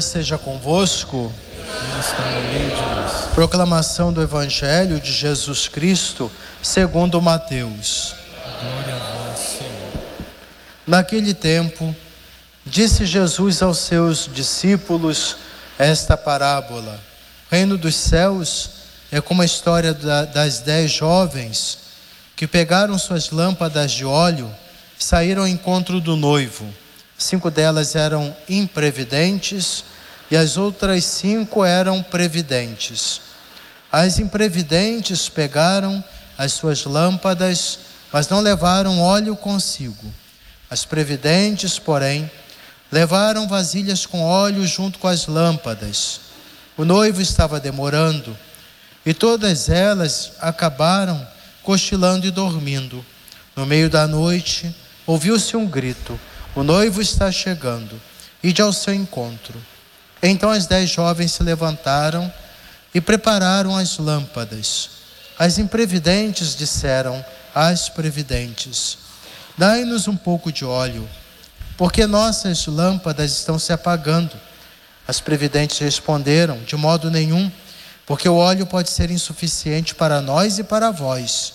seja convosco. Proclamação do Evangelho de Jesus Cristo, segundo Mateus. Glória a vós, Senhor. Naquele tempo, disse Jesus aos seus discípulos esta parábola: Reino dos céus é como a história das dez jovens que pegaram suas lâmpadas de óleo e saíram ao encontro do noivo. Cinco delas eram imprevidentes e as outras cinco eram previdentes. As imprevidentes pegaram as suas lâmpadas, mas não levaram óleo consigo. As previdentes, porém, levaram vasilhas com óleo junto com as lâmpadas. O noivo estava demorando e todas elas acabaram cochilando e dormindo. No meio da noite, ouviu-se um grito: O noivo está chegando, ide ao seu encontro. Então as dez jovens se levantaram e prepararam as lâmpadas. As imprevidentes disseram às previdentes: Dai-nos um pouco de óleo, porque nossas lâmpadas estão se apagando. As previdentes responderam: De modo nenhum, porque o óleo pode ser insuficiente para nós e para vós.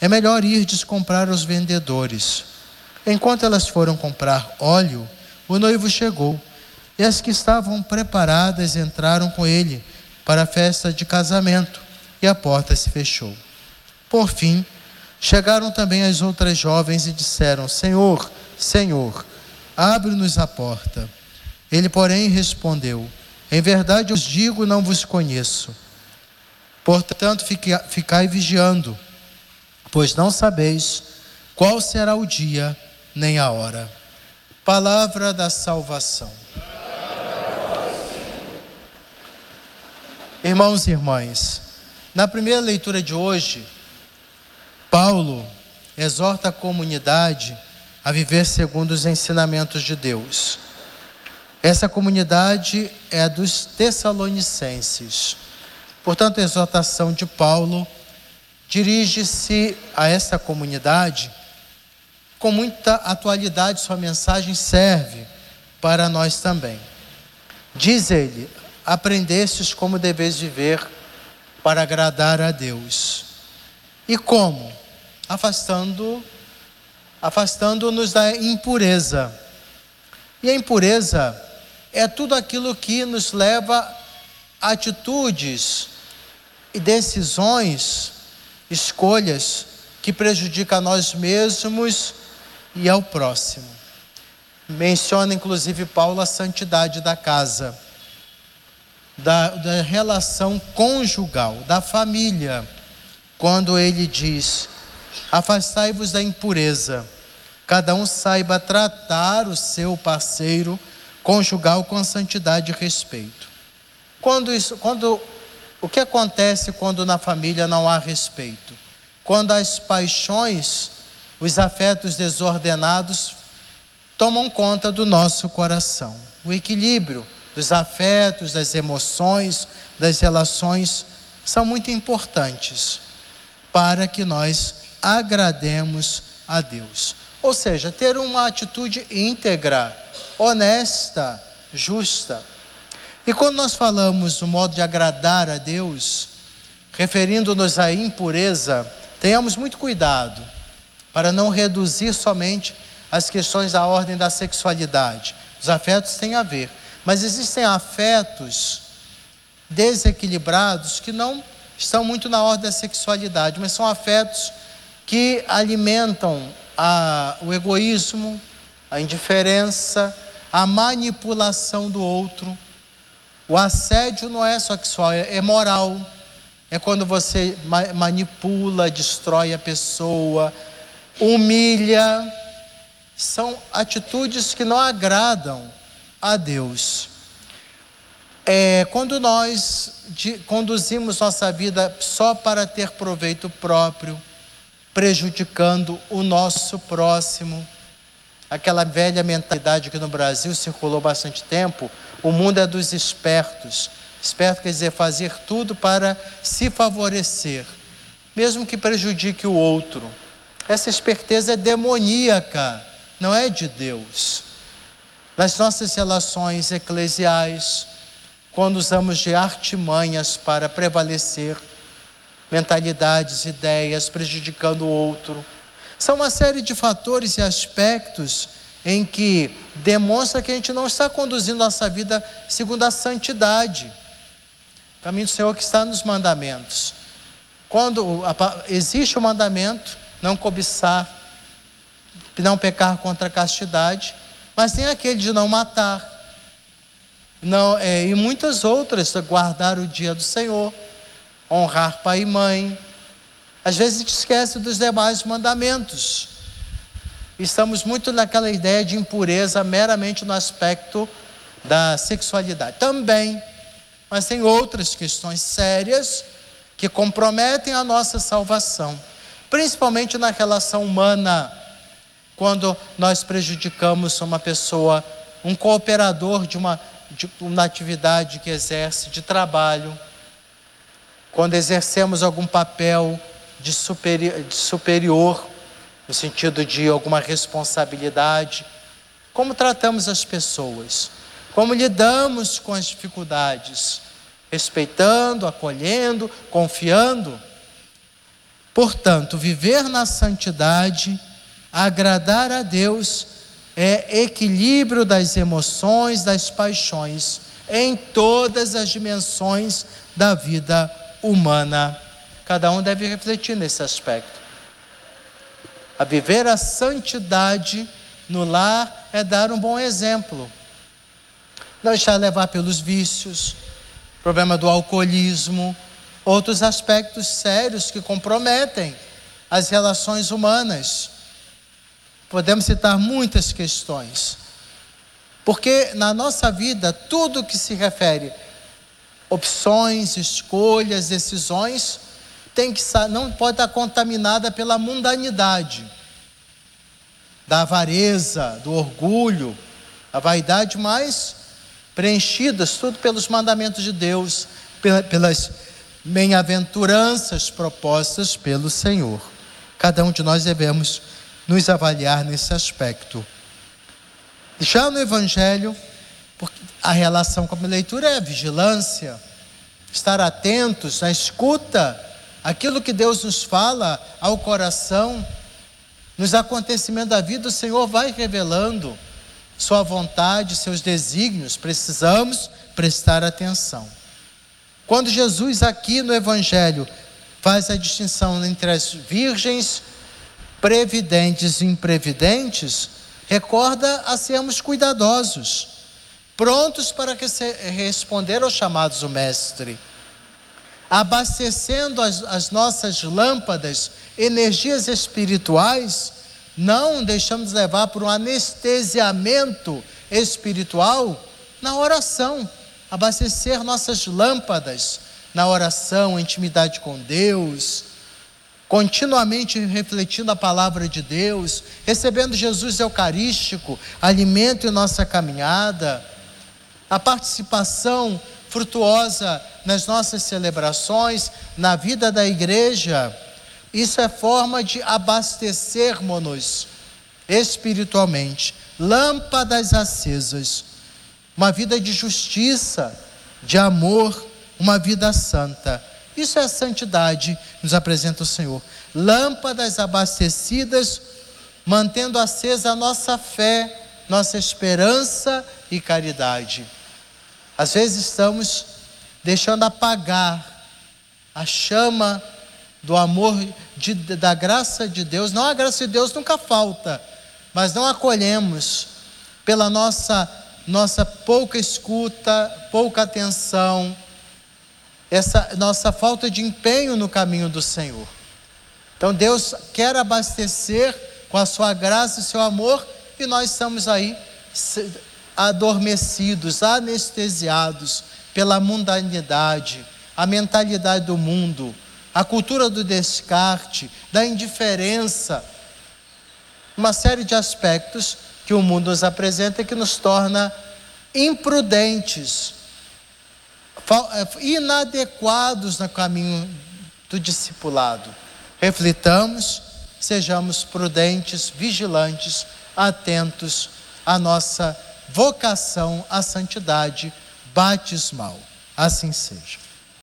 É melhor ir comprar aos vendedores. Enquanto elas foram comprar óleo, o noivo chegou e as que estavam preparadas entraram com ele para a festa de casamento, e a porta se fechou. Por fim, chegaram também as outras jovens e disseram: Senhor, Senhor, abre-nos a porta. Ele, porém, respondeu: Em verdade eu digo, não vos conheço. Portanto, ficai vigiando, pois não sabeis qual será o dia nem a hora. Palavra da salvação. Irmãos e irmãs, na primeira leitura de hoje, Paulo exorta a comunidade a viver segundo os ensinamentos de Deus. Essa comunidade é a dos Tessalonicenses. Portanto, a exortação de Paulo dirige-se a essa comunidade com muita atualidade, sua mensagem serve para nós também. Diz ele: aprendestes como deveis viver para agradar a Deus. E como? Afastando afastando-nos da impureza. E a impureza é tudo aquilo que nos leva a atitudes e decisões, escolhas que prejudicam a nós mesmos e ao próximo. Menciona inclusive Paulo a santidade da casa da, da relação conjugal, da família, quando ele diz: Afastai-vos da impureza, cada um saiba tratar o seu parceiro conjugal com santidade e respeito. Quando isso, quando o que acontece quando na família não há respeito? Quando as paixões, os afetos desordenados tomam conta do nosso coração. O equilíbrio dos afetos, das emoções, das relações, são muito importantes para que nós agrademos a Deus. Ou seja, ter uma atitude íntegra, honesta, justa. E quando nós falamos do modo de agradar a Deus, referindo-nos à impureza, tenhamos muito cuidado para não reduzir somente as questões da ordem da sexualidade. Os afetos têm a ver, mas existem afetos desequilibrados que não estão muito na ordem da sexualidade, mas são afetos que alimentam a, o egoísmo, a indiferença, a manipulação do outro. O assédio não é sexual, é, é moral. É quando você ma manipula, destrói a pessoa, humilha. São atitudes que não agradam a Deus. É, quando nós de, conduzimos nossa vida só para ter proveito próprio, prejudicando o nosso próximo, aquela velha mentalidade que no Brasil circulou bastante tempo, o mundo é dos espertos. Esperto quer dizer fazer tudo para se favorecer, mesmo que prejudique o outro. Essa esperteza é demoníaca, não é de Deus. nas nossas relações eclesiais, quando usamos de artimanhas para prevalecer, mentalidades, ideias, prejudicando o outro. São uma série de fatores e aspectos em que demonstra que a gente não está conduzindo nossa vida segundo a santidade. O caminho do Senhor que está nos mandamentos. Quando existe o mandamento, não cobiçar, não pecar contra a castidade, mas tem aquele de não matar, não, é, e muitas outras, guardar o dia do Senhor, honrar pai e mãe. Às vezes a gente esquece dos demais mandamentos. Estamos muito naquela ideia de impureza meramente no aspecto da sexualidade. Também, mas tem outras questões sérias que comprometem a nossa salvação, principalmente na relação humana, quando nós prejudicamos uma pessoa, um cooperador de uma de uma atividade que exerce de trabalho, quando exercemos algum papel de superior, de superior, no sentido de alguma responsabilidade, como tratamos as pessoas, como lidamos com as dificuldades, respeitando, acolhendo, confiando. Portanto, viver na santidade, agradar a Deus, é equilíbrio das emoções, das paixões, em todas as dimensões da vida humana. Cada um deve refletir nesse aspecto. A viver a santidade no lar é dar um bom exemplo. Não deixar levar pelos vícios, problema do alcoolismo, outros aspectos sérios que comprometem as relações humanas. Podemos citar muitas questões. Porque na nossa vida, tudo que se refere opções, escolhas, decisões, tem que não pode estar contaminada pela mundanidade, da avareza, do orgulho, a vaidade, mas preenchidas tudo pelos mandamentos de Deus, pelas bem-aventuranças propostas pelo Senhor. Cada um de nós devemos nos avaliar nesse aspecto. Já no Evangelho, a relação com a leitura é a vigilância, estar atentos na escuta, aquilo que Deus nos fala ao coração, nos acontecimentos da vida, o Senhor vai revelando Sua vontade, seus desígnios, precisamos prestar atenção. Quando Jesus, aqui no Evangelho, faz a distinção entre as virgens previdentes e imprevidentes, recorda a sermos cuidadosos, prontos para responder aos chamados do Mestre, abastecendo as, as nossas lâmpadas, energias espirituais, não deixamos levar por um anestesiamento espiritual na oração, abastecer nossas lâmpadas na oração, intimidade com Deus, continuamente refletindo a palavra de Deus, recebendo Jesus Eucarístico, alimento em nossa caminhada, a participação frutuosa nas nossas celebrações, na vida da igreja, isso é forma de abastecermos-nos espiritualmente, lâmpadas acesas, uma vida de justiça, de amor, uma vida santa. Isso é a santidade, nos apresenta o Senhor. Lâmpadas abastecidas, mantendo acesa a nossa fé, nossa esperança e caridade. Às vezes estamos deixando apagar a chama do amor, de, da graça de Deus. Não, a graça de Deus nunca falta, mas não acolhemos pela nossa, nossa pouca escuta, pouca atenção essa nossa falta de empenho no caminho do Senhor. Então Deus quer abastecer com a sua graça e seu amor e nós estamos aí adormecidos, anestesiados pela mundanidade, a mentalidade do mundo, a cultura do descarte, da indiferença, uma série de aspectos que o mundo nos apresenta que nos torna imprudentes, é, inadequados no caminho do discipulado. Reflitamos, sejamos prudentes, vigilantes, atentos à nossa vocação à santidade batismal. Assim seja.